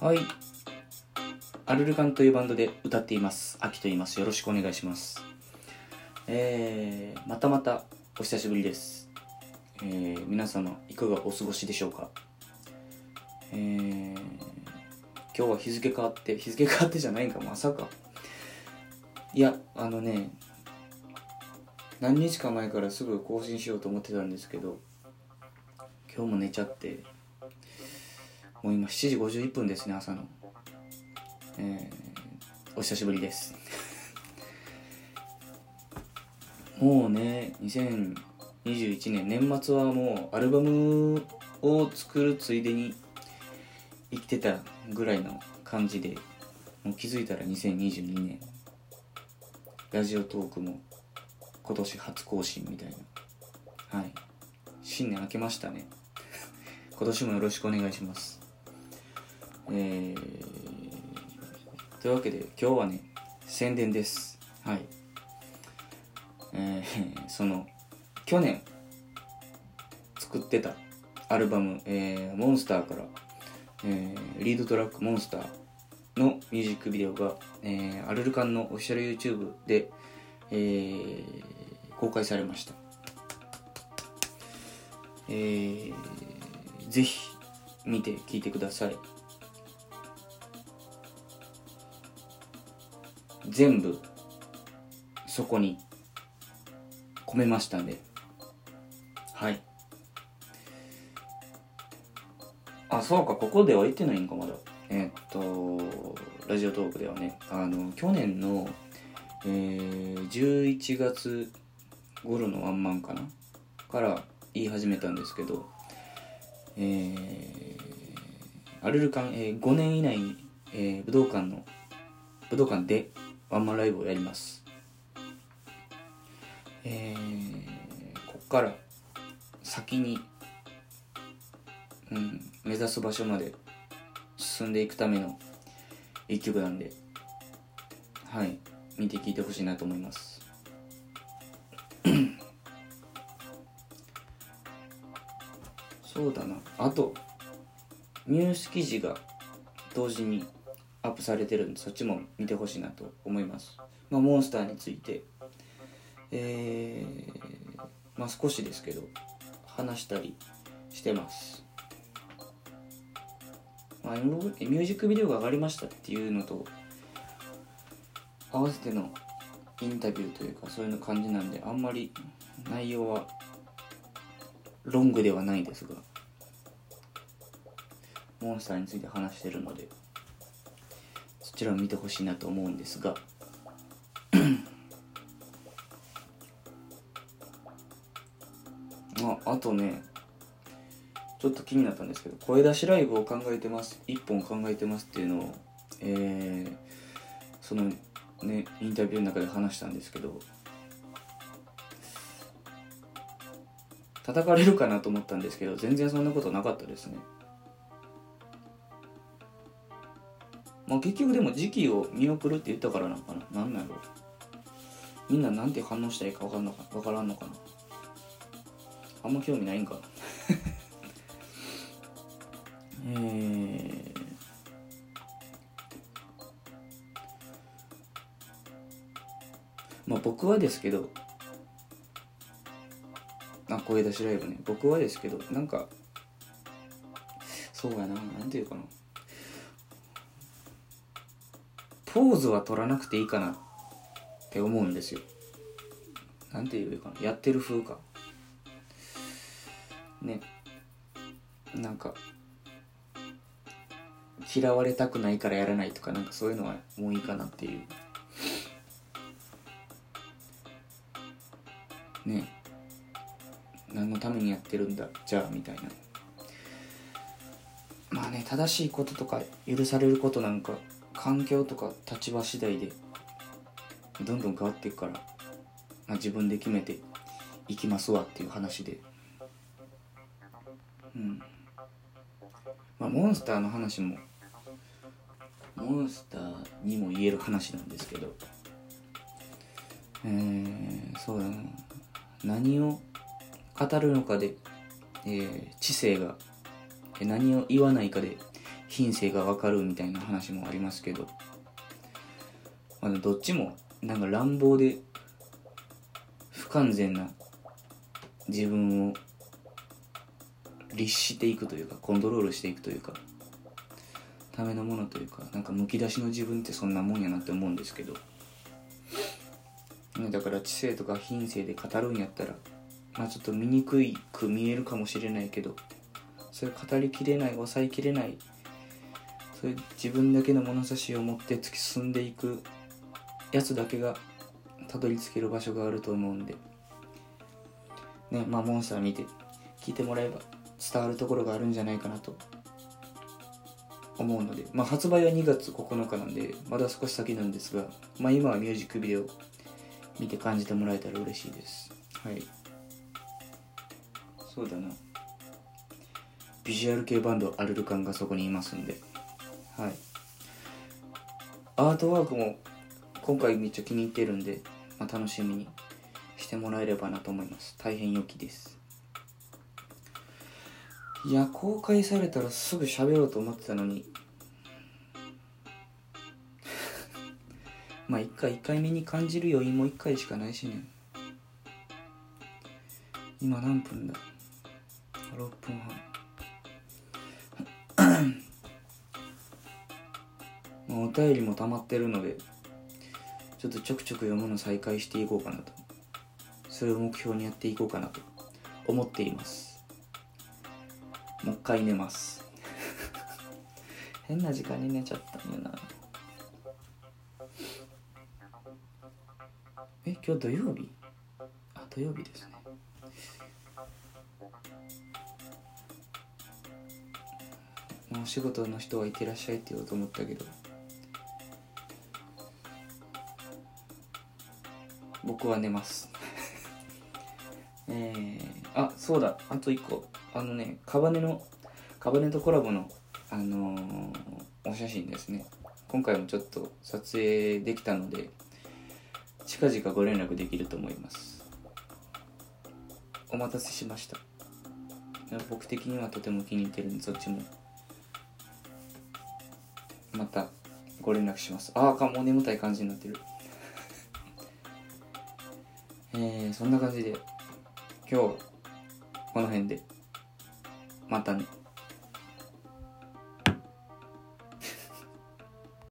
はい。アルルカンというバンドで歌っています。アキと言います。よろしくお願いします。えー、またまたお久しぶりです。えー、皆様いかがお過ごしでしょうかえー、今日は日付変わって、日付変わってじゃないんか、まさか。いや、あのね、何日か前からすぐ更新しようと思ってたんですけど、今日も寝ちゃって、もう今7時51分ですね、朝の。えー、お久しぶりです。もうね、2021年、年末はもうアルバムを作るついでに生きてたぐらいの感じで、もう気づいたら2022年、ラジオトークも今年初更新みたいな。はい。新年明けましたね。今年もよろしくお願いします。えー、というわけで今日はね宣伝です。はい。えー、その去年作ってたアルバム「えー、モンスター」から、えー、リードトラック「モンスター」のミュージックビデオが、えー、アルルカンのオフィシャル YouTube で、えー、公開されました。えー、ぜひ見て聴いてください。全部そこに込めましたんで。はい。あそうかここでは言ってないんかまだ。えー、っとラジオトークではね。あの去年の、えー、11月頃のワンマンかな？から言い始めたんですけどえー、アルルカン、えー、5年以内に、えー、武道館の武道館でワンマンライブをやります。えー、こっから先に、うん、目指す場所まで進んでいくための一曲なんではい見て聴いてほしいなと思います。そうだな。あとニュース記事が同時にアップされてるんでそっちも見てほしいなと思います、まあ、モンスターについて。えー、まあ少しですけど話したりしてます、まあ、ミュージックビデオが上がりましたっていうのと合わせてのインタビューというかそういうの感じなんであんまり内容はロングではないですがモンスターについて話してるので。ちらを見てほしいなと思うんですが。ああとねちょっと気になったんですけど声出しライブを考えてます。1本考えてますっていうのをえー、そのねインタビューの中で話したんですけど叩かれるかなと思ったんですけど全然そんなことなかったですね。まあ結局でも時期を見送るって言ったからなのかな。なんなんやろ。みんななんて反応したらいいか分かんのか分からんのかな。あんま興味ないんか。えー、まあ僕はですけどあ声出しライブね。僕はですけどなんかそうやな。なんていうかな。ポーズは取らなくていいかなって思うんですよ。なんていうかな。やってる風か。ね。なんか嫌われたくないからやらないとかなんかそういうのはもういいかなっていう。ね。何のためにやってるんだ？じゃあみたいな。まあね正しいこととか許されることなんか環境とか立場次第でどんどん変わっていくから、まあ、自分で決めていきますわっていう話で。うん。まあモンスターの話もモンスターにも言える話なんですけど。えー、そうだな。何を語るのかで、えー知性が何を言わないかで品性が分かるみたいな話もありますけど、まあ、どっちもなんか乱暴で不完全な自分を律していくというかコントロールしていくというかためのものというかなんかむき出しの自分ってそんなもんやなって思うんですけどだから知性とか品性で語るんやったらまあちょっと醜いく見えるかもしれないけどそれ語りきれない抑えきれないそういう自分だけの物差しを持って突き進んでいくやつだけがたどり着ける場所があると思うんで。ねまあモンスター見て聞いてもらえば伝わるところがあるんじゃないかなと。思うので、まあ、発売は2月9日なんでまだ少し先なんですが、まあ、今はミュージックビデオ見て感じてもらえたら嬉しいです。はい。そうだな。ビジュアル系バンドアルルカンがそこにいますんで。はい。アートワークも今回めっちゃ気に入ってるんで、まあ、楽しみにしてもらえればなと思います。大変良きです。いや公開されたらすぐ喋ろうと思ってたのに。まあ1回1回目に感じる余韻も1回しかないしね。今何分だ？6分半。お便りも溜まってるのでちょっとちょくちょく読むの再開していこうかなと。それを目標にやっていこうかなと。思っています。もう一回寝ます。変な時間に寝ちゃったんやな。え今日土曜日？あ土曜日ですね。もうお仕事の人はいってらっしゃいって言おうと思ったけど。僕は寝ます。えー、あそうだ。あと一個。あのねカバネのカバネとコラボのあのー、お写真ですね。今回もちょっと撮影できたので近々ご連絡できると思います。お待たせしました。僕的にはとても気に入ってるんでそっちも。またご連絡します。ああかもう眠たい感じになってる。えー、そんな感じで今日この辺でまたね。